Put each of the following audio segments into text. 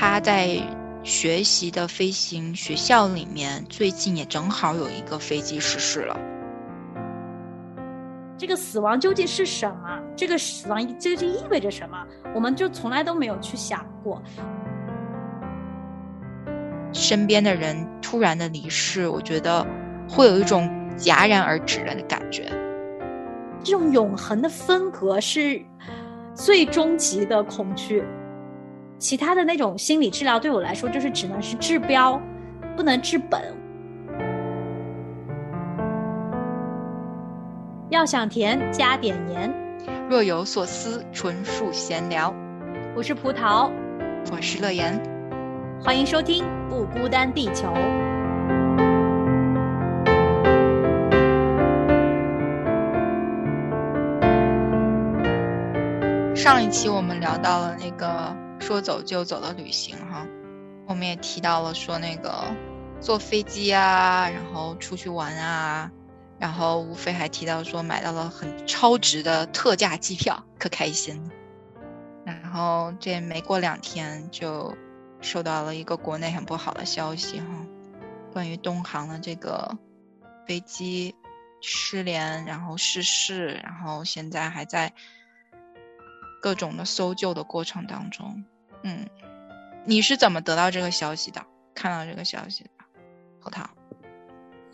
他在学习的飞行学校里面，最近也正好有一个飞机失事了。这个死亡究竟是什么？这个死亡究竟意味着什么？我们就从来都没有去想过。身边的人突然的离世，我觉得会有一种戛然而止的感觉。这种永恒的分隔是最终极的恐惧。其他的那种心理治疗对我来说，就是只能是治标，不能治本。要想甜，加点盐。若有所思，纯属闲聊。我是葡萄，我是乐言，欢迎收听《不孤单地球》。上一期我们聊到了那个说走就走的旅行，哈，我们也提到了说那个坐飞机啊，然后出去玩啊。然后吴非还提到说买到了很超值的特价机票，可开心了。然后这没过两天就收到了一个国内很不好的消息哈，关于东航的这个飞机失联，然后失事，然后现在还在各种的搜救的过程当中。嗯，你是怎么得到这个消息的？看到这个消息的，核桃？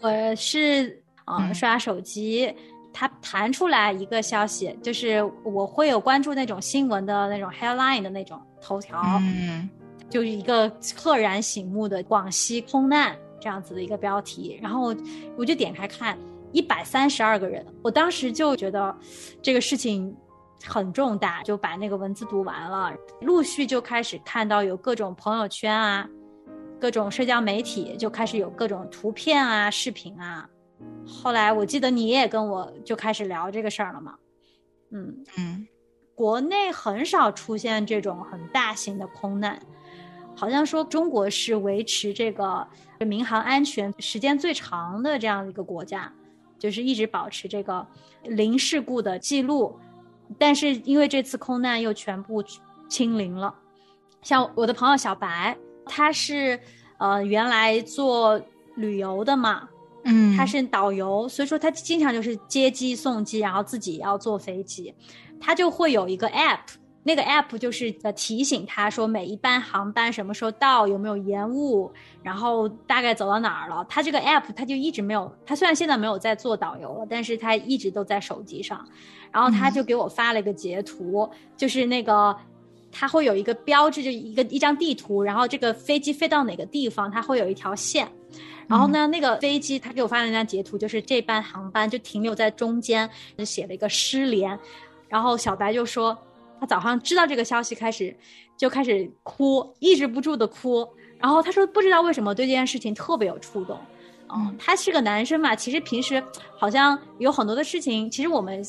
我是。啊，刷手机，它弹出来一个消息，就是我会有关注那种新闻的那种 headline 的那种头条，嗯，就是一个赫然醒目的广西空难这样子的一个标题，然后我就点开看，一百三十二个人，我当时就觉得这个事情很重大，就把那个文字读完了，陆续就开始看到有各种朋友圈啊，各种社交媒体就开始有各种图片啊、视频啊。后来我记得你也跟我就开始聊这个事儿了嘛，嗯嗯，国内很少出现这种很大型的空难，好像说中国是维持这个民航安全时间最长的这样一个国家，就是一直保持这个零事故的记录，但是因为这次空难又全部清零了。像我的朋友小白，他是呃原来做旅游的嘛。嗯，他是导游，所以说他经常就是接机送机，然后自己要坐飞机，他就会有一个 app，那个 app 就是呃提醒他说每一班航班什么时候到，有没有延误，然后大概走到哪儿了。他这个 app 他就一直没有，他虽然现在没有在做导游了，但是他一直都在手机上，然后他就给我发了一个截图，就是那个他会有一个标志，就一个一张地图，然后这个飞机飞到哪个地方，它会有一条线。然后呢，那个飞机他给我发了一张截图，就是这班航班就停留在中间，写了一个失联。然后小白就说，他早上知道这个消息开始，就开始哭，抑制不住的哭。然后他说不知道为什么对这件事情特别有触动。嗯，他是个男生嘛，其实平时好像有很多的事情，其实我们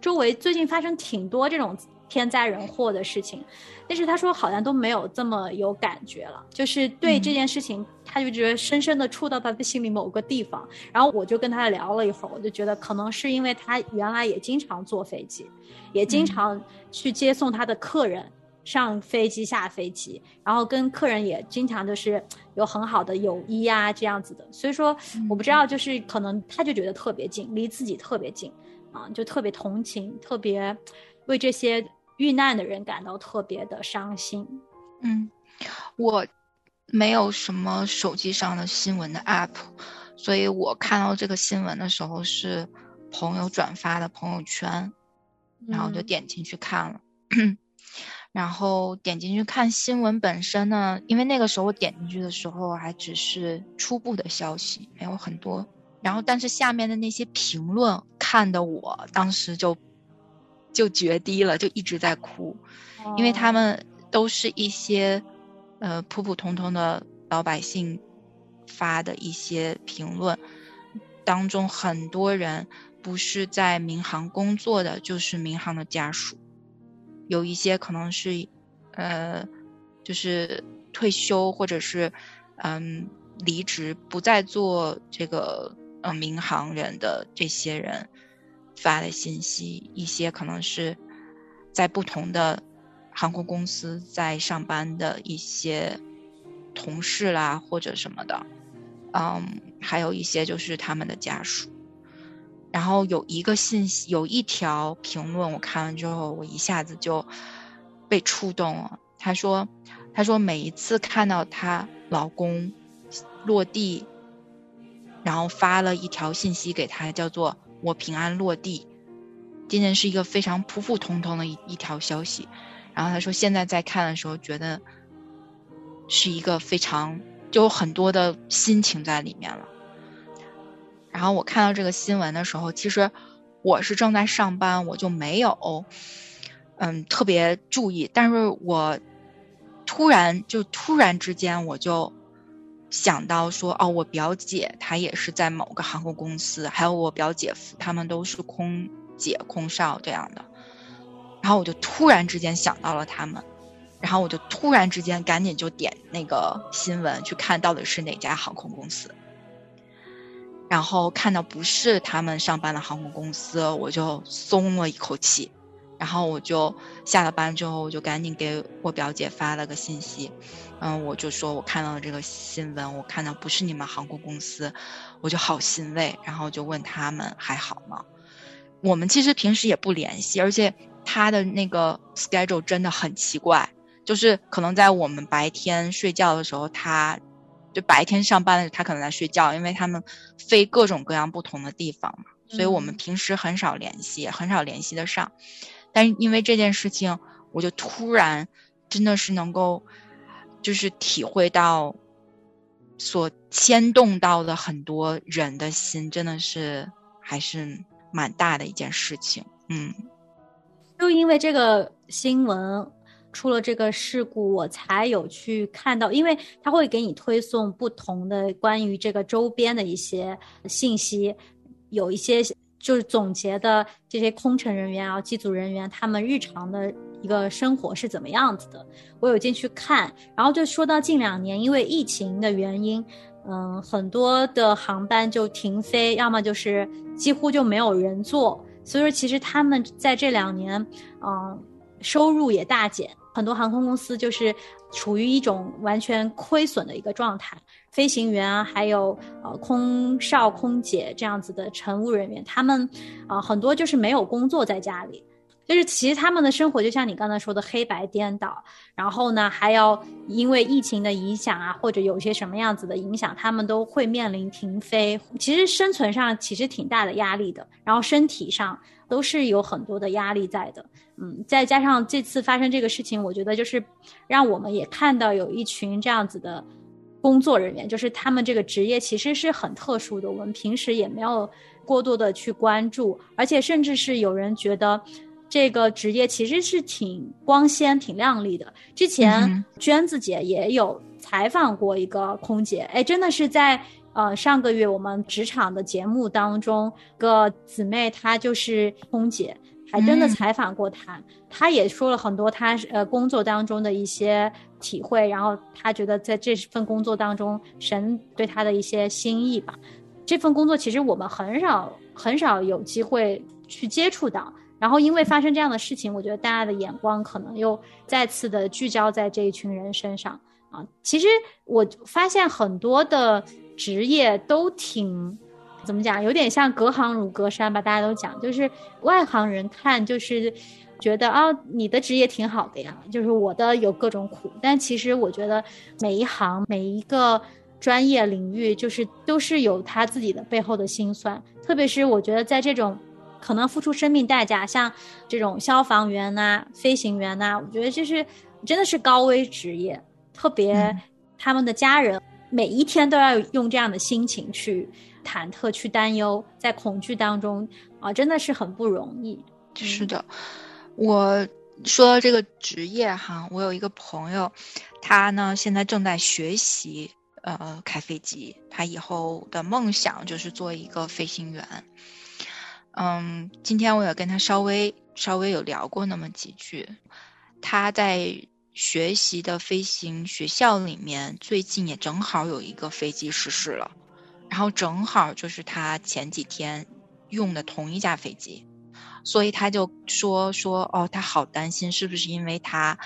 周围最近发生挺多这种天灾人祸的事情。但是他说好像都没有这么有感觉了，就是对这件事情，他就觉得深深的触到他的心里某个地方。然后我就跟他聊了一会儿，我就觉得可能是因为他原来也经常坐飞机，也经常去接送他的客人上飞机下飞机，然后跟客人也经常就是有很好的友谊啊这样子的。所以说我不知道，就是可能他就觉得特别近，离自己特别近，啊，就特别同情，特别为这些。遇难的人感到特别的伤心。嗯，我没有什么手机上的新闻的 app，所以我看到这个新闻的时候是朋友转发的朋友圈，然后就点进去看了。然后点进去看新闻本身呢，因为那个时候我点进去的时候还只是初步的消息，没有很多。然后但是下面的那些评论看的我当时就。就决堤了，就一直在哭，因为他们都是一些，呃，普普通通的老百姓发的一些评论，当中很多人不是在民航工作的，就是民航的家属，有一些可能是，呃，就是退休或者是，嗯，离职不再做这个，呃，民航人的这些人。发的信息，一些可能是在不同的航空公司在上班的一些同事啦，或者什么的，嗯，还有一些就是他们的家属。然后有一个信息，有一条评论，我看完之后，我一下子就被触动了。他说：“他说每一次看到她老公落地，然后发了一条信息给她，叫做‘我平安落地’，今天是一个非常普普通通的一一条消息。然后他说，现在在看的时候，觉得是一个非常就有很多的心情在里面了。”然后我看到这个新闻的时候，其实我是正在上班，我就没有，嗯，特别注意。但是我突然就突然之间，我就想到说，哦，我表姐她也是在某个航空公司，还有我表姐夫他们都是空姐、空少这样的。然后我就突然之间想到了他们，然后我就突然之间赶紧就点那个新闻去看到底是哪家航空公司。然后看到不是他们上班的航空公司，我就松了一口气。然后我就下了班之后，我就赶紧给我表姐发了个信息，嗯，我就说我看到了这个新闻，我看到不是你们航空公司，我就好欣慰。然后就问他们还好吗？我们其实平时也不联系，而且他的那个 schedule 真的很奇怪，就是可能在我们白天睡觉的时候，他。就白天上班的他可能在睡觉，因为他们飞各种各样不同的地方嘛，所以我们平时很少联系，很少联系得上。但是因为这件事情，我就突然真的是能够，就是体会到所牵动到的很多人的心，真的是还是蛮大的一件事情。嗯，就因为这个新闻。出了这个事故，我才有去看到，因为他会给你推送不同的关于这个周边的一些信息，有一些就是总结的这些空乘人员啊、机组人员他们日常的一个生活是怎么样子的，我有进去看。然后就说到近两年，因为疫情的原因，嗯，很多的航班就停飞，要么就是几乎就没有人坐，所以说其实他们在这两年，嗯，收入也大减。很多航空公司就是处于一种完全亏损的一个状态，飞行员啊，还有呃空少、空姐这样子的乘务人员，他们啊很多就是没有工作在家里，就是其实他们的生活就像你刚才说的黑白颠倒，然后呢还要因为疫情的影响啊，或者有些什么样子的影响，他们都会面临停飞，其实生存上其实挺大的压力的，然后身体上都是有很多的压力在的。嗯，再加上这次发生这个事情，我觉得就是让我们也看到有一群这样子的工作人员，就是他们这个职业其实是很特殊的，我们平时也没有过多的去关注，而且甚至是有人觉得这个职业其实是挺光鲜、挺亮丽的。之前娟子姐也有采访过一个空姐，哎，真的是在呃上个月我们职场的节目当中，个姊妹她就是空姐。还真的采访过他，他也说了很多他呃工作当中的一些体会，然后他觉得在这份工作当中，神对他的一些心意吧。这份工作其实我们很少很少有机会去接触到，然后因为发生这样的事情，我觉得大家的眼光可能又再次的聚焦在这一群人身上啊。其实我发现很多的职业都挺。怎么讲？有点像隔行如隔山吧。大家都讲，就是外行人看，就是觉得啊，你的职业挺好的呀。就是我的有各种苦，但其实我觉得每一行每一个专业领域，就是都是有他自己的背后的辛酸。特别是我觉得在这种可能付出生命代价，像这种消防员呐、飞行员呐，我觉得就是真的是高危职业。特别他们的家人每一天都要用这样的心情去。忐忑去担忧，在恐惧当中啊，真的是很不容易。是的，我说到这个职业哈，我有一个朋友，他呢现在正在学习呃开飞机，他以后的梦想就是做一个飞行员。嗯，今天我也跟他稍微稍微有聊过那么几句，他在学习的飞行学校里面，最近也正好有一个飞机失事了。然后正好就是他前几天用的同一架飞机，所以他就说说哦，他好担心是不是因为他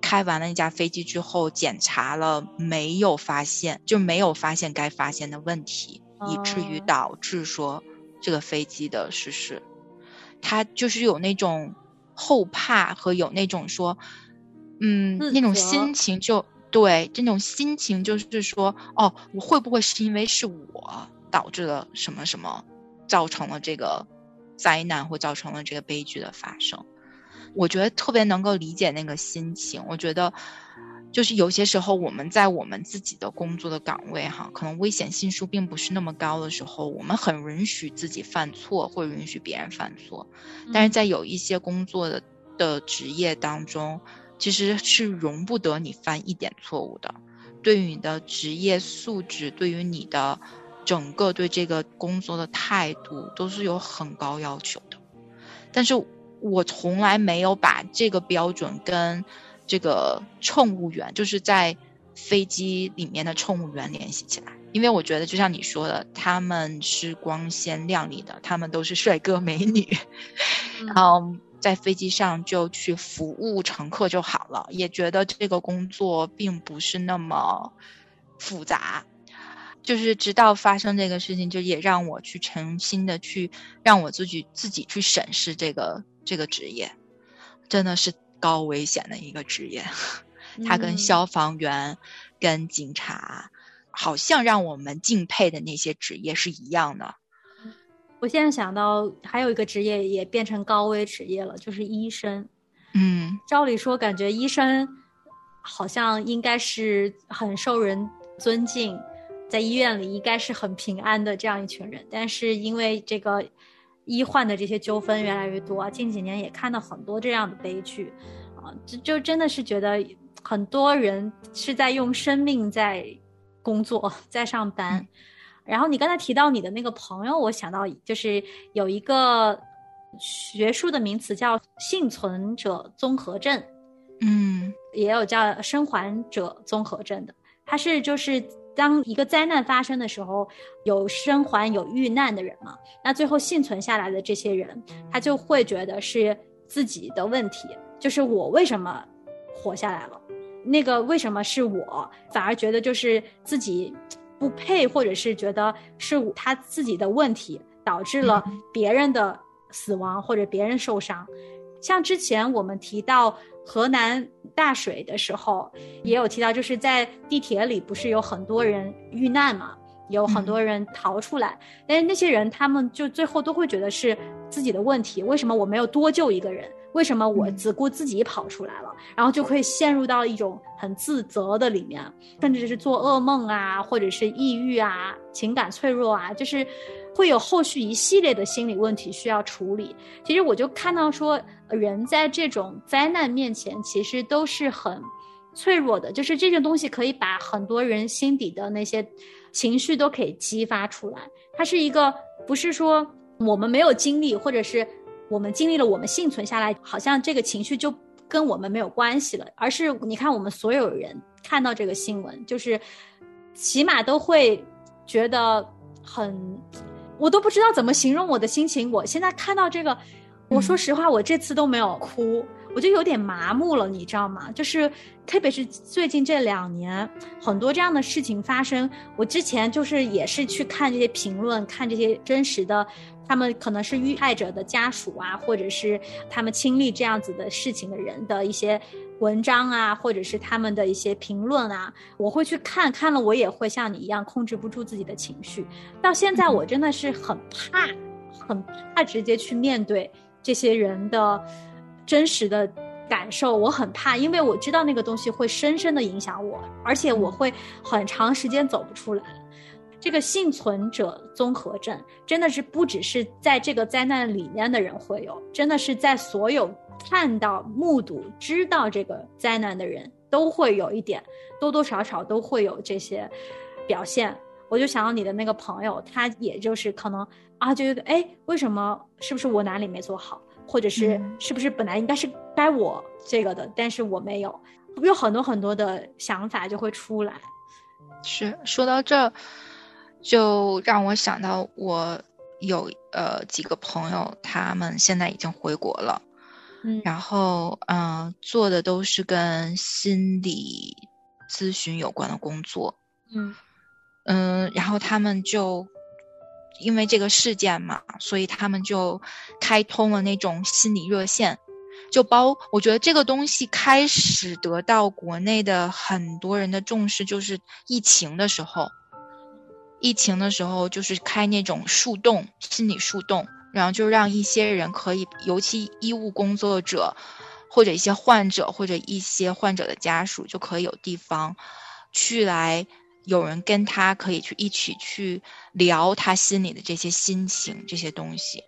开完了那架飞机之后检查了没有发现，就没有发现该发现的问题，以至于导致说这个飞机的失事。他就是有那种后怕和有那种说，嗯，那种心情就对，这种心情就是说，哦，我会不会是因为是我导致了什么什么，造成了这个灾难或造成了这个悲剧的发生？我觉得特别能够理解那个心情。我觉得。就是有些时候，我们在我们自己的工作的岗位，哈，可能危险系数并不是那么高的时候，我们很允许自己犯错，或允许别人犯错。但是在有一些工作的的职业当中，其实是容不得你犯一点错误的。对于你的职业素质，对于你的整个对这个工作的态度，都是有很高要求的。但是我从来没有把这个标准跟。这个乘务员就是在飞机里面的乘务员联系起来，因为我觉得就像你说的，他们是光鲜亮丽的，他们都是帅哥美女，然后在飞机上就去服务乘客就好了，也觉得这个工作并不是那么复杂，就是直到发生这个事情，就也让我去诚心的去让我自己自己去审视这个这个职业，真的是。高危险的一个职业，他跟消防员、跟警察，好像让我们敬佩的那些职业是一样的。我现在想到还有一个职业也变成高危职业了，就是医生。嗯，照理说，感觉医生好像应该是很受人尊敬，在医院里应该是很平安的这样一群人，但是因为这个。医患的这些纠纷越来越多，近几年也看到很多这样的悲剧，啊，就就真的是觉得很多人是在用生命在工作，在上班。然后你刚才提到你的那个朋友，我想到就是有一个学术的名词叫幸存者综合症，嗯，也有叫生还者综合症的，它是就是。当一个灾难发生的时候，有生还有遇难的人嘛？那最后幸存下来的这些人，他就会觉得是自己的问题，就是我为什么活下来了？那个为什么是我？反而觉得就是自己不配，或者是觉得是他自己的问题导致了别人的死亡或者别人受伤。像之前我们提到。河南大水的时候，也有提到，就是在地铁里，不是有很多人遇难嘛，有很多人逃出来，但是那些人他们就最后都会觉得是自己的问题，为什么我没有多救一个人？为什么我只顾自己跑出来了？然后就会陷入到一种很自责的里面，甚至是做噩梦啊，或者是抑郁啊，情感脆弱啊，就是。会有后续一系列的心理问题需要处理。其实我就看到说，人在这种灾难面前，其实都是很脆弱的。就是这种东西可以把很多人心底的那些情绪都可以激发出来。它是一个不是说我们没有经历，或者是我们经历了，我们幸存下来，好像这个情绪就跟我们没有关系了。而是你看，我们所有人看到这个新闻，就是起码都会觉得很。我都不知道怎么形容我的心情。我现在看到这个，我说实话，我这次都没有哭，我就有点麻木了，你知道吗？就是特别是最近这两年，很多这样的事情发生。我之前就是也是去看这些评论，看这些真实的，他们可能是遇害者的家属啊，或者是他们亲历这样子的事情的人的一些。文章啊，或者是他们的一些评论啊，我会去看看了，我也会像你一样控制不住自己的情绪。到现在，我真的是很怕，很怕直接去面对这些人的真实的感受。我很怕，因为我知道那个东西会深深的影响我，而且我会很长时间走不出来。这个幸存者综合症真的是不只是在这个灾难里面的人会有，真的是在所有。看到、目睹、知道这个灾难的人都会有一点，多多少少都会有这些表现。我就想到你的那个朋友，他也就是可能啊，就觉得哎，为什么？是不是我哪里没做好？或者是是不是本来应该是该我这个的，但是我没有，有很多很多的想法就会出来。是说到这，就让我想到我有呃几个朋友，他们现在已经回国了，嗯。然后嗯、呃做的都是跟心理咨询有关的工作，嗯。嗯，然后他们就因为这个事件嘛，所以他们就开通了那种心理热线，就包我觉得这个东西开始得到国内的很多人的重视，就是疫情的时候，疫情的时候就是开那种树洞心理树洞，然后就让一些人可以，尤其医务工作者或者一些患者或者一些患者的家属就可以有地方去来。有人跟他可以去一起去聊他心里的这些心情这些东西，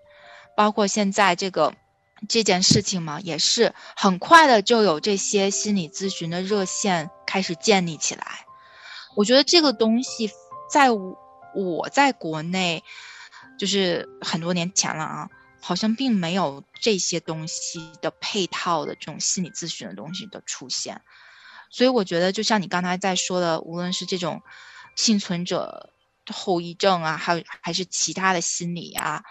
包括现在这个这件事情嘛，也是很快的就有这些心理咨询的热线开始建立起来。我觉得这个东西在我在国内就是很多年前了啊，好像并没有这些东西的配套的这种心理咨询的东西的出现。所以我觉得，就像你刚才在说的，无论是这种幸存者后遗症啊，还有还是其他的心理啊，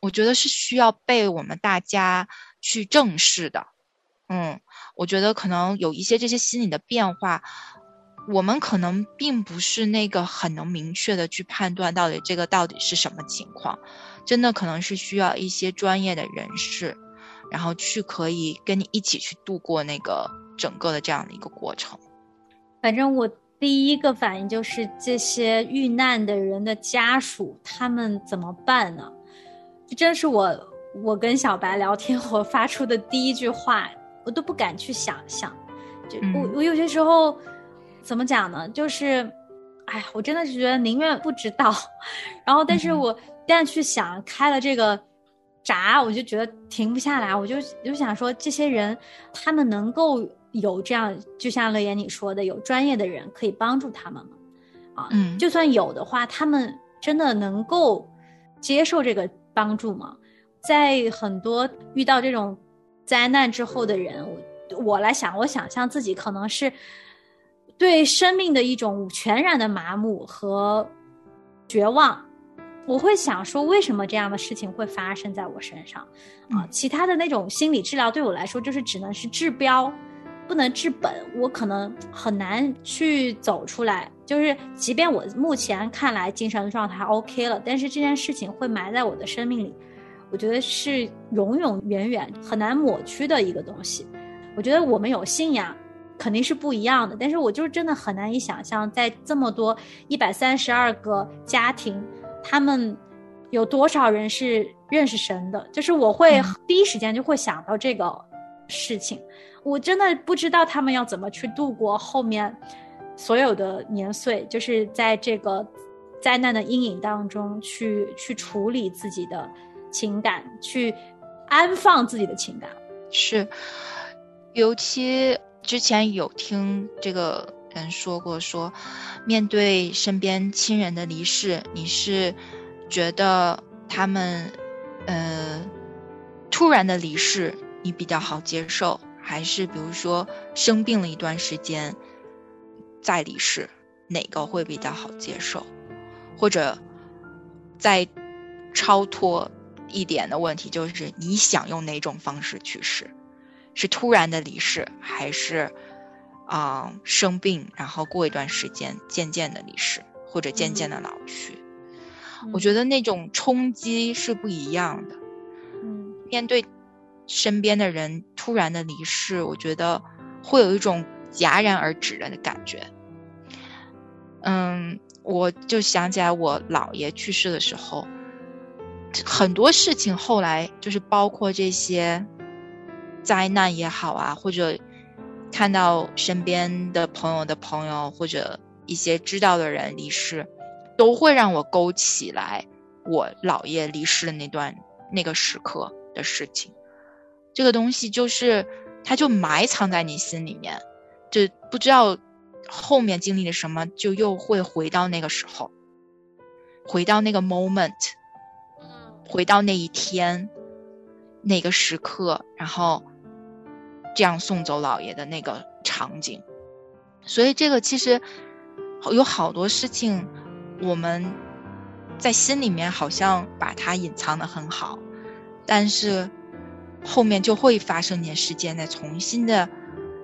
我觉得是需要被我们大家去正视的。嗯，我觉得可能有一些这些心理的变化，我们可能并不是那个很能明确的去判断到底这个到底是什么情况，真的可能是需要一些专业的人士，然后去可以跟你一起去度过那个。整个的这样的一个过程，反正我第一个反应就是这些遇难的人的家属，他们怎么办呢？这真是我我跟小白聊天我发出的第一句话，我都不敢去想象。就我我有些时候怎么讲呢？就是，哎呀，我真的是觉得宁愿不知道。然后，但是我一旦去想开了这个。闸，我就觉得停不下来，我就就想说，这些人他们能够有这样，就像乐言你说的，有专业的人可以帮助他们吗？啊，嗯，就算有的话，他们真的能够接受这个帮助吗？在很多遇到这种灾难之后的人，我我来想，我想象自己可能是对生命的一种全然的麻木和绝望。我会想说，为什么这样的事情会发生在我身上？啊，其他的那种心理治疗对我来说，就是只能是治标，不能治本。我可能很难去走出来。就是，即便我目前看来精神状态 OK 了，但是这件事情会埋在我的生命里，我觉得是永永远远很难抹去的一个东西。我觉得我们有信仰肯定是不一样的，但是我就是真的很难以想象，在这么多一百三十二个家庭。他们有多少人是认识神的？就是我会第一时间就会想到这个事情。我真的不知道他们要怎么去度过后面所有的年岁，就是在这个灾难的阴影当中去去处理自己的情感，去安放自己的情感。是，尤其之前有听这个。人说过说，面对身边亲人的离世，你是觉得他们呃突然的离世你比较好接受，还是比如说生病了一段时间再离世，哪个会比较好接受？或者再超脱一点的问题，就是你想用哪种方式去世？是突然的离世，还是？啊、呃，生病，然后过一段时间渐渐的离世，或者渐渐的老去，嗯、我觉得那种冲击是不一样的。嗯，面对身边的人突然的离世，我觉得会有一种戛然而止的感觉。嗯，我就想起来我姥爷去世的时候，很多事情后来就是包括这些灾难也好啊，或者。看到身边的朋友的朋友或者一些知道的人离世，都会让我勾起来我姥爷离世的那段那个时刻的事情。这个东西就是，它就埋藏在你心里面，就不知道后面经历了什么，就又会回到那个时候，回到那个 moment，回到那一天，那个时刻，然后。这样送走姥爷的那个场景，所以这个其实有好多事情，我们在心里面好像把它隐藏的很好，但是后面就会发生一件事件，再重新的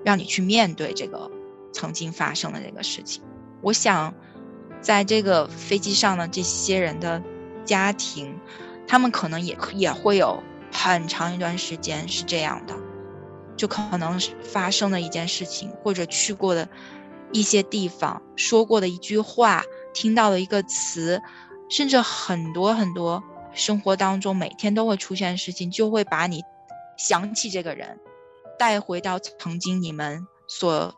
让你去面对这个曾经发生的这个事情。我想，在这个飞机上的这些人的家庭，他们可能也也会有很长一段时间是这样的，就可能发生的一件事情，或者去过的一些地方，说过的一句话，听到的一个词。甚至很多很多生活当中每天都会出现的事情，就会把你想起这个人，带回到曾经你们所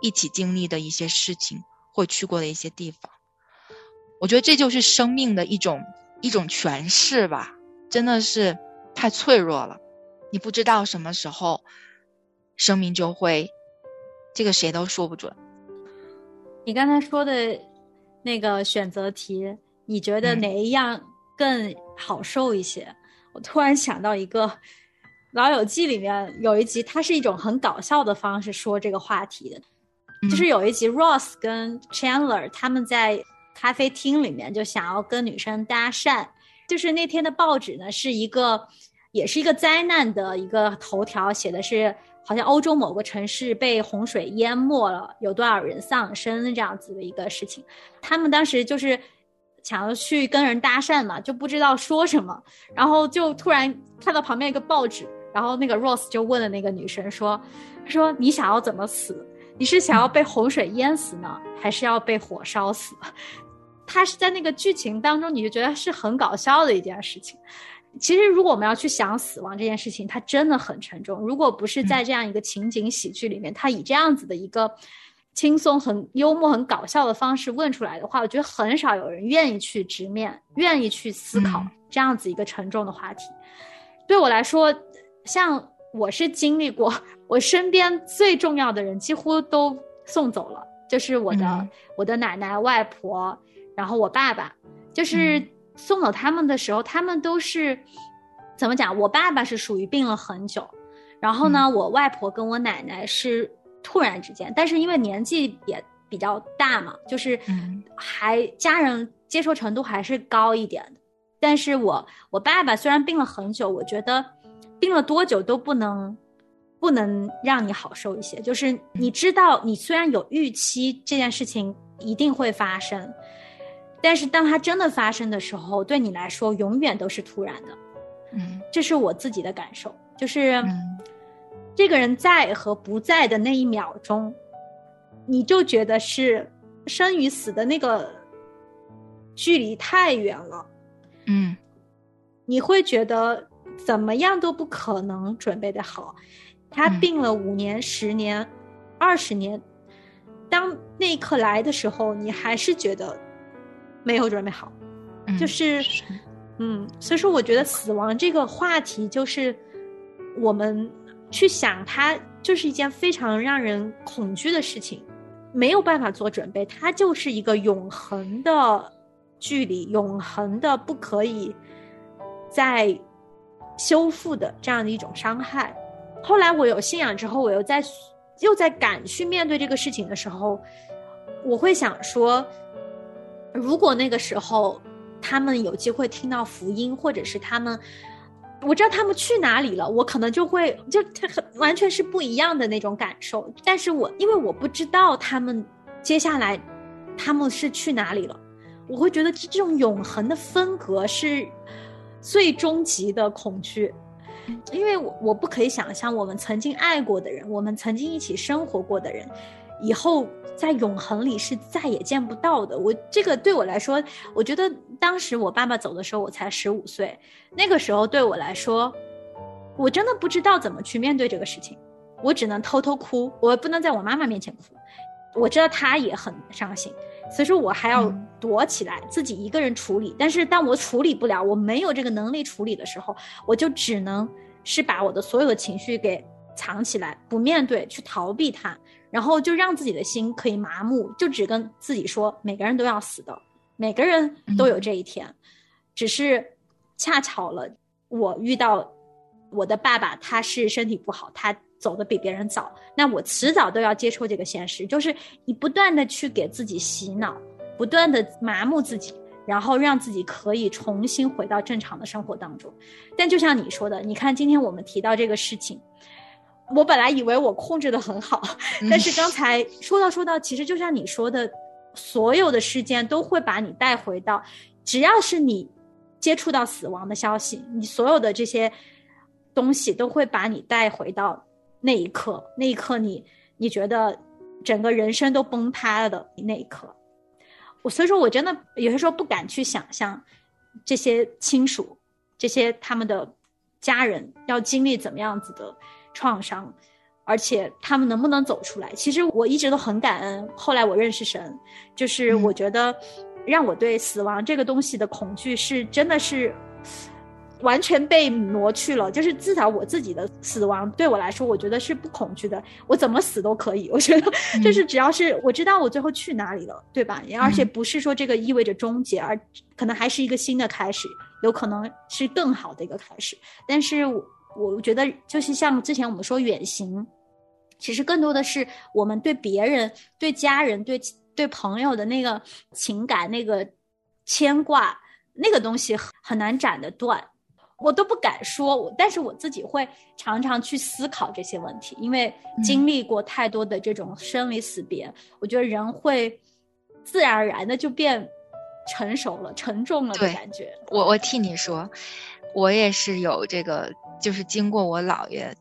一起经历的一些事情或去过的一些地方。我觉得这就是生命的一种一种诠释吧，真的是太脆弱了。你不知道什么时候生命就会，这个谁都说不准。你刚才说的那个选择题。你觉得哪一样更好受一些？我突然想到一个《老友记》里面有一集，它是一种很搞笑的方式说这个话题的，就是有一集 Ross 跟 Chandler 他们在咖啡厅里面就想要跟女生搭讪，就是那天的报纸呢是一个也是一个灾难的一个头条，写的是好像欧洲某个城市被洪水淹没了，有多少人丧生这样子的一个事情，他们当时就是。想要去跟人搭讪嘛，就不知道说什么，然后就突然看到旁边一个报纸，然后那个 Rose 就问了那个女生说：“她说你想要怎么死？你是想要被洪水淹死呢，还是要被火烧死？”他是在那个剧情当中，你就觉得是很搞笑的一件事情。其实，如果我们要去想死亡这件事情，它真的很沉重。如果不是在这样一个情景喜剧里面，他以这样子的一个。轻松、很幽默、很搞笑的方式问出来的话，我觉得很少有人愿意去直面、愿意去思考这样子一个沉重的话题。对我来说，像我是经历过，我身边最重要的人几乎都送走了，就是我的我的奶奶、外婆，然后我爸爸。就是送走他们的时候，他们都是怎么讲？我爸爸是属于病了很久，然后呢，我外婆跟我奶奶是。突然之间，但是因为年纪也比较大嘛，就是还家人接受程度还是高一点的。但是我我爸爸虽然病了很久，我觉得病了多久都不能不能让你好受一些。就是你知道，你虽然有预期这件事情一定会发生，但是当它真的发生的时候，对你来说永远都是突然的。嗯，这是我自己的感受，就是。这个人在和不在的那一秒钟，你就觉得是生与死的那个距离太远了，嗯，你会觉得怎么样都不可能准备的好。他病了五年、十年、二十年，当那一刻来的时候，你还是觉得没有准备好，就是，嗯，所以说，我觉得死亡这个话题就是我们。去想，它就是一件非常让人恐惧的事情，没有办法做准备，它就是一个永恒的距离，永恒的不可以再修复的这样的一种伤害。后来我有信仰之后，我又在又在敢去面对这个事情的时候，我会想说，如果那个时候他们有机会听到福音，或者是他们。我知道他们去哪里了，我可能就会就他很完全是不一样的那种感受。但是我因为我不知道他们接下来他们是去哪里了，我会觉得这这种永恒的分隔是最终极的恐惧，因为我我不可以想象我们曾经爱过的人，我们曾经一起生活过的人。以后在永恒里是再也见不到的。我这个对我来说，我觉得当时我爸爸走的时候，我才十五岁。那个时候对我来说，我真的不知道怎么去面对这个事情。我只能偷偷哭，我不能在我妈妈面前哭。我知道她也很伤心，所以说我还要躲起来，自己一个人处理。但是当我处理不了，我没有这个能力处理的时候，我就只能是把我的所有的情绪给藏起来，不面对，去逃避它。然后就让自己的心可以麻木，就只跟自己说，每个人都要死的，每个人都有这一天，只是恰巧了，我遇到我的爸爸，他是身体不好，他走的比别人早，那我迟早都要接受这个现实。就是你不断的去给自己洗脑，不断的麻木自己，然后让自己可以重新回到正常的生活当中。但就像你说的，你看今天我们提到这个事情，我本来以为我控制的很好，但是刚才说到说到，其实就像你说的，所有的事件都会把你带回到，只要是你接触到死亡的消息，你所有的这些东西都会把你带回到那一刻，那一刻你你觉得整个人生都崩塌的那一刻。我所以说，我真的有些时候不敢去想象，这些亲属、这些他们的家人要经历怎么样子的创伤，而且他们能不能走出来。其实我一直都很感恩。后来我认识神，就是我觉得让我对死亡这个东西的恐惧是真的是。完全被挪去了，就是至少我自己的死亡对我来说，我觉得是不恐惧的。我怎么死都可以，我觉得就是只要是我知道我最后去哪里了，对吧？而且不是说这个意味着终结，而可能还是一个新的开始，有可能是更好的一个开始。但是我觉得就是像之前我们说远行，其实更多的是我们对别人、对家人、对对朋友的那个情感、那个牵挂，那个东西很难斩得断。我都不敢说，我但是我自己会常常去思考这些问题，因为经历过太多的这种生离死别，我觉得人会自然而然的就变成熟了、沉重了的感觉。我我替你说，我也是有这个，就是经过我姥爷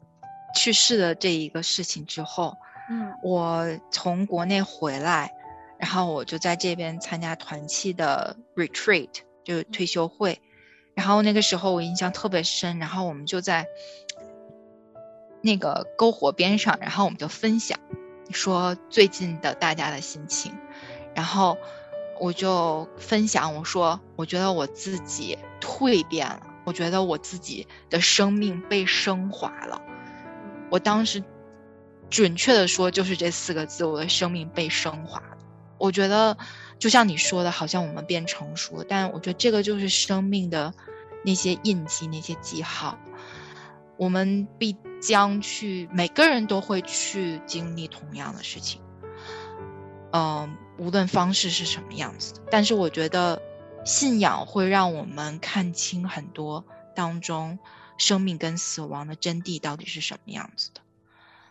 去世的这一个事情之后，嗯，我从国内回来，然后我就在这边参加团契的 retreat，就是退休会。然后那个时候我印象特别深，然后我们就在那个篝火边上，然后我们就分享，说最近的大家的心情，然后我就分享我说，我觉得我自己蜕变了，我觉得我自己的生命被升华了，我当时准确的说就是这四个字，我的生命被升华了，我觉得。就像你说的，好像我们变成熟了，但我觉得这个就是生命的那些印记、那些记号。我们必将去，每个人都会去经历同样的事情，嗯，无论方式是什么样子的。但是我觉得，信仰会让我们看清很多当中生命跟死亡的真谛到底是什么样子的。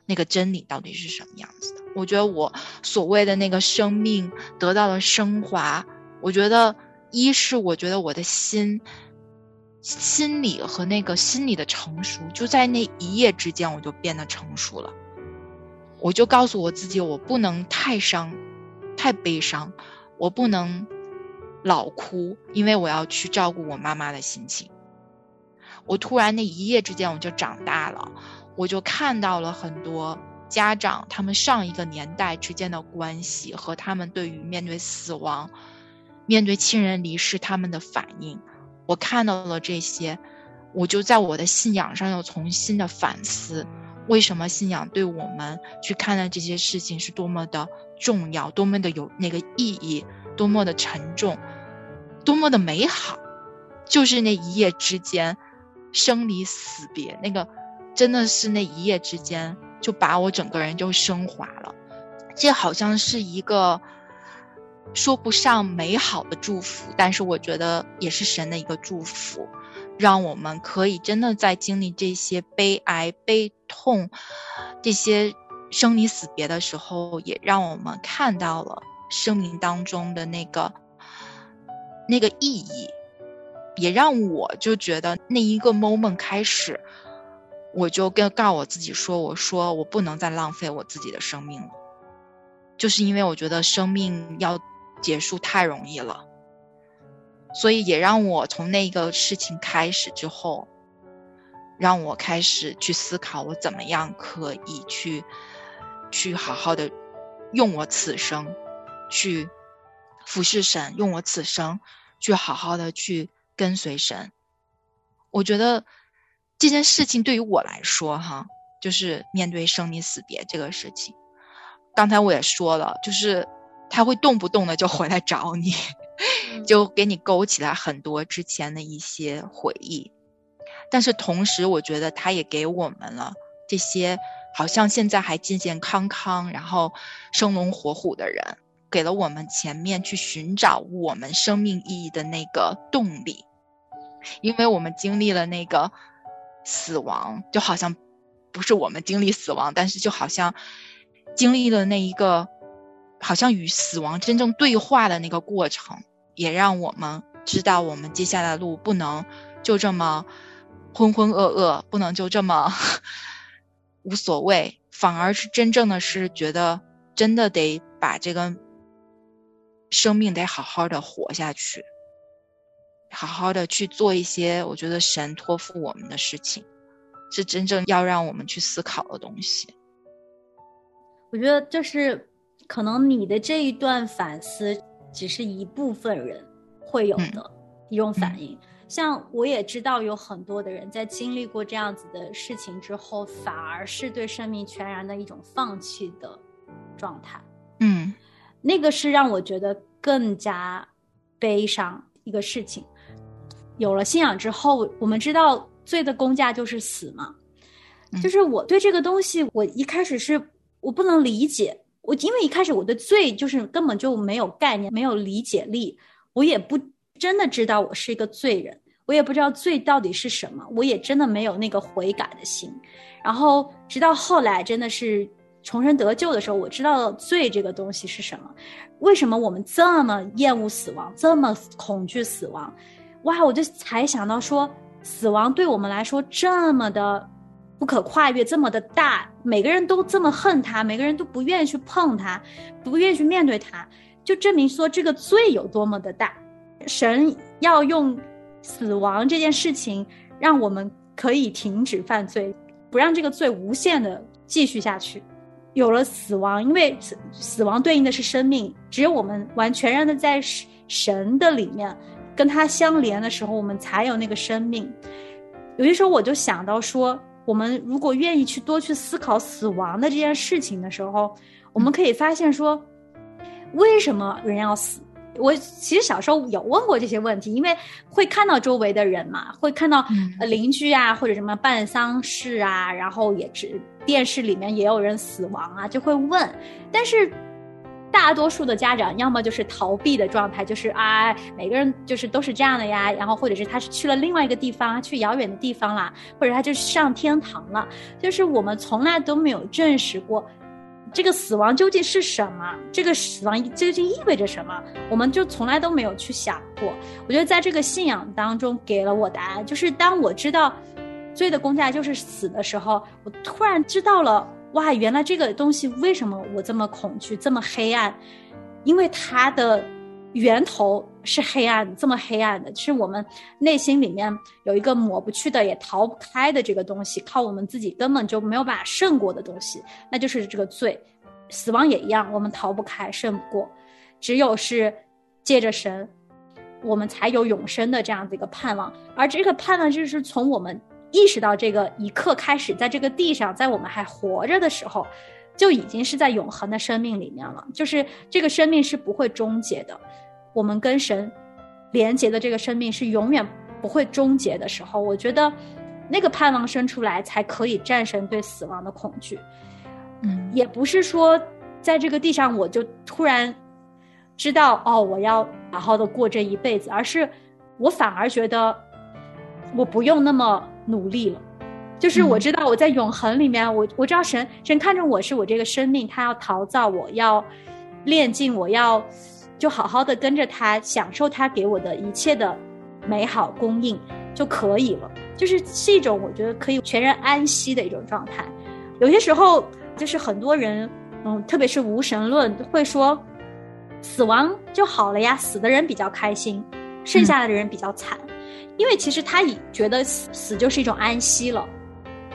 那个真理到底是什么样子的？我觉得我所谓的那个生命得到了升华。我觉得一是我觉得我的心心理和那个心理的成熟，就在那一夜之间我就变得成熟了。我就告诉我自己，我不能太伤、太悲伤，我不能老哭，因为我要去照顾我妈妈的心情。我突然那一夜之间我就长大了。我就看到了很多家长，他们上一个年代之间的关系和他们对于面对死亡、面对亲人离世他们的反应。我看到了这些，我就在我的信仰上又重新的反思：为什么信仰对我们去看待这些事情是多么的重要，多么的有那个意义，多么的沉重，多么的美好？就是那一夜之间，生离死别那个。真的是那一夜之间，就把我整个人就升华了。这好像是一个说不上美好的祝福，但是我觉得也是神的一个祝福，让我们可以真的在经历这些悲哀、悲痛、这些生离死别的时候，也让我们看到了生命当中的那个那个意义，也让我就觉得那一个 moment 开始。我就跟告我自己说，我说我不能再浪费我自己的生命了，就是因为我觉得生命要结束太容易了，所以也让我从那个事情开始之后，让我开始去思考我怎么样可以去，去好好的用我此生去服侍神，用我此生去好好的去跟随神，我觉得。这件事情对于我来说，哈，就是面对生离死别这个事情。刚才我也说了，就是他会动不动的就回来找你，就给你勾起来很多之前的一些回忆。但是同时，我觉得他也给我们了这些好像现在还健健康康，然后生龙活虎的人，给了我们前面去寻找我们生命意义的那个动力，因为我们经历了那个死亡，就好像不是我们经历死亡，但是就好像经历了那一个，好像与死亡真正对话的那个过程，也让我们知道我们接下来的路不能就这么浑浑噩噩，不能就这么 无所谓，反而是真正的是觉得真的得把这个。生命得好好的活下去，好好的去做一些我觉得神托付我们的事情，是真正要让我们去思考的东西。我觉得就是可能你的这一段反思，只是一部分人会有的一种反应。像我也知道有很多的人在经历过这样子的事情之后，反而是对生命全然的一种放弃的状态。嗯。那个是让我觉得更加悲伤一个事情。有了信仰之后，我们知道罪的公价就是死嘛。就是我对这个东西，我一开始是我不能理解。我因为一开始我对罪就是根本就没有概念，没有理解力，我也不真的知道我是一个罪人，我也不知道罪到底是什么，我也真的没有那个悔改的心。然后直到后来，真的是。重生得救的时候，我知道罪这个东西是什么。为什么我们这么厌恶死亡，这么恐惧死亡？哇！我就才想到说，死亡对我们来说这么的不可跨越，这么的大，每个人都这么恨他，每个人都不愿意去碰他，不愿意去面对他，就证明说这个罪有多么的大。神要用死亡这件事情，让我们可以停止犯罪，不让这个罪无限的继续下去。有了死亡，因为死死亡对应的是生命，只有我们完全然的在神的里面跟他相连的时候，我们才有那个生命。有些时候我就想到说，我们如果愿意去多去思考死亡的这件事情的时候，我们可以发现说，为什么人要死？我其实小时候有问过这些问题，因为会看到周围的人嘛，会看到邻居啊，或者什么办丧事啊，然后也只电视里面也有人死亡啊，就会问。但是大多数的家长要么就是逃避的状态，就是啊，每个人就是都是这样的呀，然后或者是他是去了另外一个地方，去遥远的地方啦，或者他就上天堂了，就是我们从来都没有证实过。这个死亡究竟是什么？这个死亡究竟意味着什么？我们就从来都没有去想过。我觉得在这个信仰当中给了我答案，就是当我知道罪的公价就是死的时候，我突然知道了，哇，原来这个东西为什么我这么恐惧，这么黑暗？因为它的。源头是黑暗，这么黑暗的，是我们内心里面有一个抹不去的、也逃不开的这个东西，靠我们自己根本就没有办法胜过的东西，那就是这个罪。死亡也一样，我们逃不开、胜不过，只有是借着神，我们才有永生的这样子一个盼望。而这个盼望，就是从我们意识到这个一刻开始，在这个地上，在我们还活着的时候，就已经是在永恒的生命里面了。就是这个生命是不会终结的。我们跟神连接的这个生命是永远不会终结的时候，我觉得那个盼望生出来才可以战胜对死亡的恐惧。嗯，也不是说在这个地上我就突然知道哦，我要好好的过这一辈子，而是我反而觉得我不用那么努力了。就是我知道我在永恒里面，我我知道神神看着我是我这个生命，他要陶造我，要炼净我，要。就好好的跟着他，享受他给我的一切的美好供应就可以了。就是是一种我觉得可以全然安息的一种状态。有些时候，就是很多人，嗯，特别是无神论会说，死亡就好了呀，死的人比较开心，剩下的人比较惨，因为其实他已觉得死死就是一种安息了，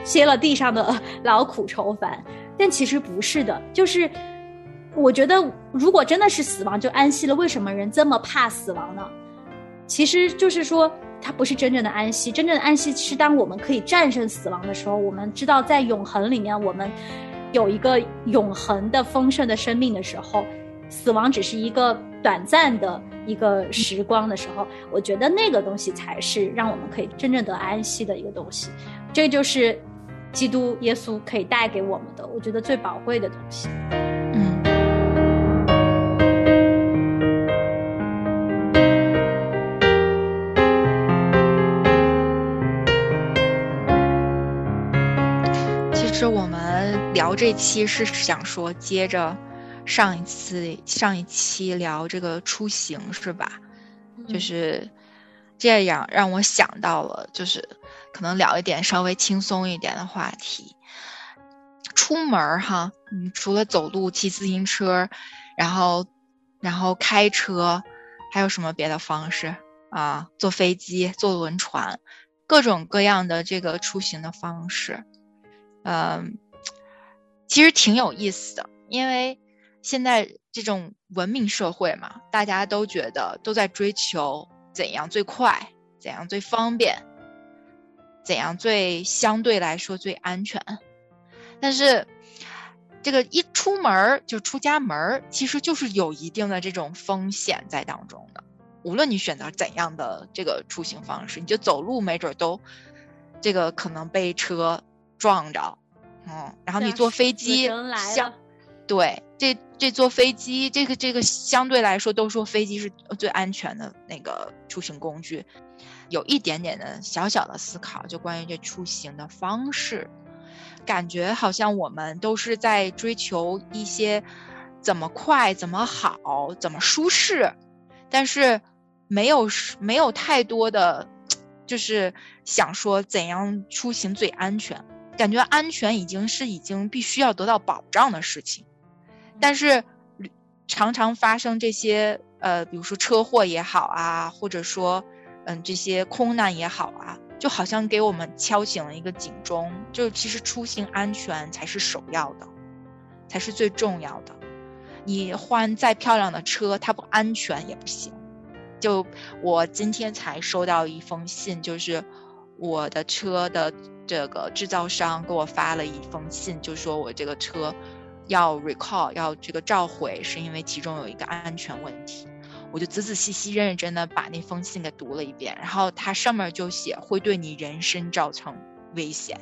歇了地上的 劳苦愁烦。但其实不是的，就是。我觉得，如果真的是死亡就安息了，为什么人这么怕死亡呢？其实就是说，它不是真正的安息。真正的安息是当我们可以战胜死亡的时候，我们知道在永恒里面，我们有一个永恒的丰盛的生命的时候，死亡只是一个短暂的一个时光的时候，我觉得那个东西才是让我们可以真正得安息的一个东西。这就是基督耶稣可以带给我们的，我觉得最宝贵的东西。实我们聊这期是想说接着上一次上一期聊这个出行是吧？就是这样让我想到了，就是可能聊一点稍微轻松一点的话题。出门哈，你除了走路、骑自行车，然后然后开车，还有什么别的方式啊？坐飞机、坐轮船，各种各样的这个出行的方式。嗯，其实挺有意思的，因为现在这种文明社会嘛，大家都觉得都在追求怎样最快，怎样最方便，怎样最相对来说最安全。但是，这个一出门儿就出家门儿，其实就是有一定的这种风险在当中的。无论你选择怎样的这个出行方式，你就走路，没准都这个可能被车。撞着，嗯，然后你坐飞机，相对这这坐飞机，这个这个相对来说都说飞机是最安全的那个出行工具，有一点点的小小的思考，就关于这出行的方式，感觉好像我们都是在追求一些怎么快、怎么好、怎么舒适，但是没有没有太多的，就是想说怎样出行最安全。感觉安全已经是已经必须要得到保障的事情，但是常常发生这些呃，比如说车祸也好啊，或者说嗯这些空难也好啊，就好像给我们敲醒了一个警钟，就其实出行安全才是首要的，才是最重要的。你换再漂亮的车，它不安全也不行。就我今天才收到一封信，就是我的车的。这个制造商给我发了一封信，就说我这个车要 recall，要这个召回，是因为其中有一个安全问题。我就仔仔细细、认认真的把那封信给读了一遍，然后它上面就写会对你人身造成危险，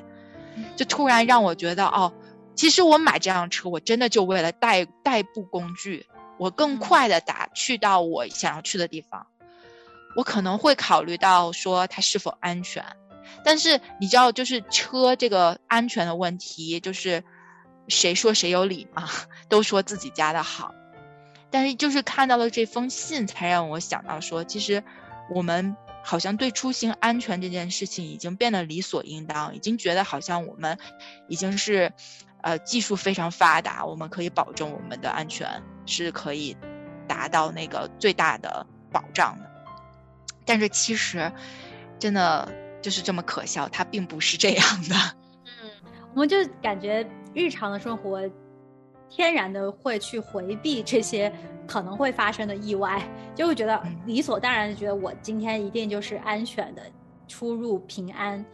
就突然让我觉得，哦，其实我买这辆车，我真的就为了代代步工具，我更快的打去到我想要去的地方，我可能会考虑到说它是否安全。但是你知道，就是车这个安全的问题，就是谁说谁有理嘛？都说自己家的好，但是就是看到了这封信，才让我想到说，其实我们好像对出行安全这件事情已经变得理所应当，已经觉得好像我们已经是呃技术非常发达，我们可以保证我们的安全是可以达到那个最大的保障的。但是其实真的。就是这么可笑，它并不是这样的。嗯，我们就感觉日常的生活，天然的会去回避这些可能会发生的意外，就会觉得理所当然的觉得我今天一定就是安全的，出入平安。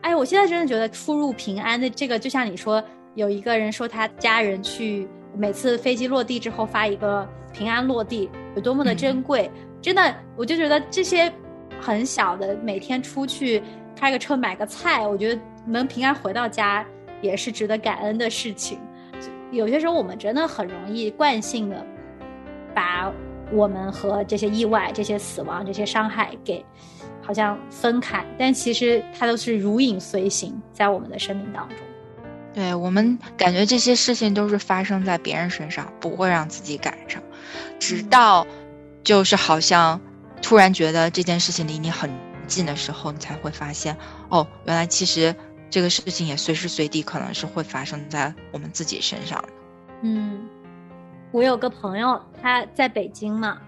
哎，我现在真的觉得出入平安的这个，就像你说，有一个人说他家人去每次飞机落地之后发一个平安落地，有多么的珍贵。真的，我就觉得这些。很小的，每天出去开个车买个菜，我觉得能平安回到家也是值得感恩的事情。有些时候我们真的很容易惯性的把我们和这些意外、这些死亡、这些伤害给好像分开，但其实它都是如影随形在我们的生命当中。对我们感觉这些事情都是发生在别人身上，不会让自己赶上，直到就是好像。突然觉得这件事情离你很近的时候，你才会发现，哦，原来其实这个事情也随时随地可能是会发生在我们自己身上的。嗯，我有个朋友，他在北京嘛，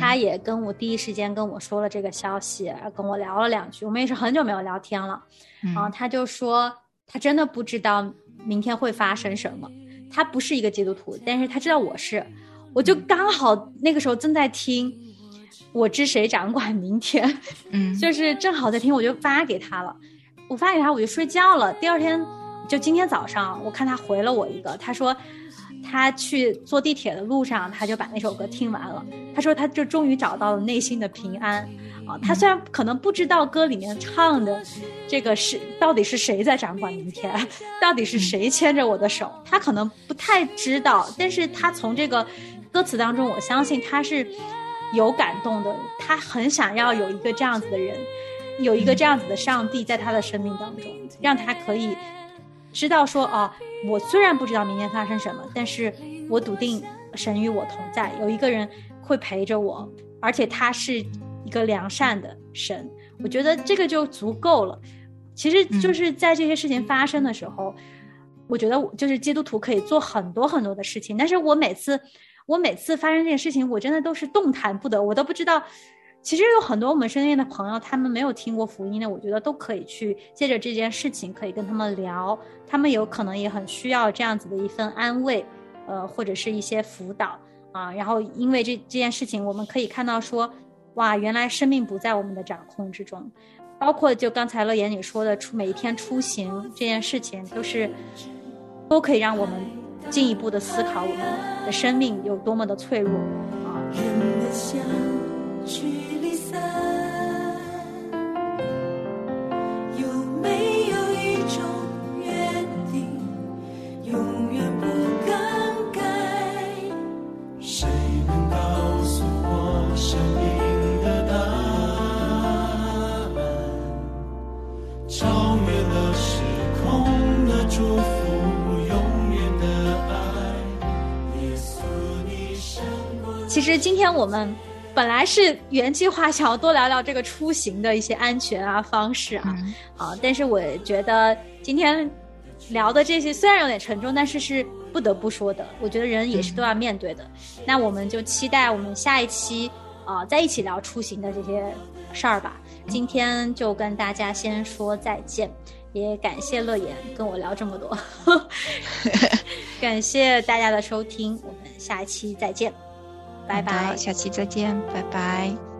他也跟我第一时间跟我说了这个消息，跟我聊了两句。我们也是很久没有聊天了，然后他就说他真的不知道明天会发生什么。他不是一个基督徒，但是他知道我是，我就刚好那个时候正在听。我知谁掌管明天，嗯，就是正好在听，我就发给他了。我发给他，我就睡觉了。第二天，就今天早上，我看他回了我一个，他说他去坐地铁的路上，他就把那首歌听完了。他说他就终于找到了内心的平安啊。他虽然可能不知道歌里面唱的这个是到底是谁在掌管明天，到底是谁牵着我的手，他可能不太知道。但是他从这个歌词当中，我相信他是。有感动的，他很想要有一个这样子的人，有一个这样子的上帝在他的生命当中，让他可以知道说哦，我虽然不知道明天发生什么，但是我笃定神与我同在，有一个人会陪着我，而且他是一个良善的神，我觉得这个就足够了。其实就是在这些事情发生的时候，我觉得就是基督徒可以做很多很多的事情，但是我每次我每次发生这件事情，我真的都是动弹不得，我都不知道。其实有很多我们身边的朋友，他们没有听过福音的，我觉得都可以去借着这件事情，可以跟他们聊，他们有可能也很需要这样子的一份安慰，呃，或者是一些辅导啊。然后因为这这件事情，我们可以看到说，哇，原来生命不在我们的掌控之中，包括就刚才乐言你说的出每一天出行这件事情，都是都可以让我们进一步的思考我们的生命有多么的脆弱啊。其实今天我们本来是原计划想要多聊聊这个出行的一些安全啊方式啊，啊，但是我觉得今天聊的这些虽然有点沉重，但是是不得不说的。我觉得人也是都要面对的。那我们就期待我们下一期啊，在一起聊出行的这些事儿吧。今天就跟大家先说再见，也感谢乐言跟我聊这么多，感谢大家的收听，我们下一期再见。拜拜，下期再见，拜拜。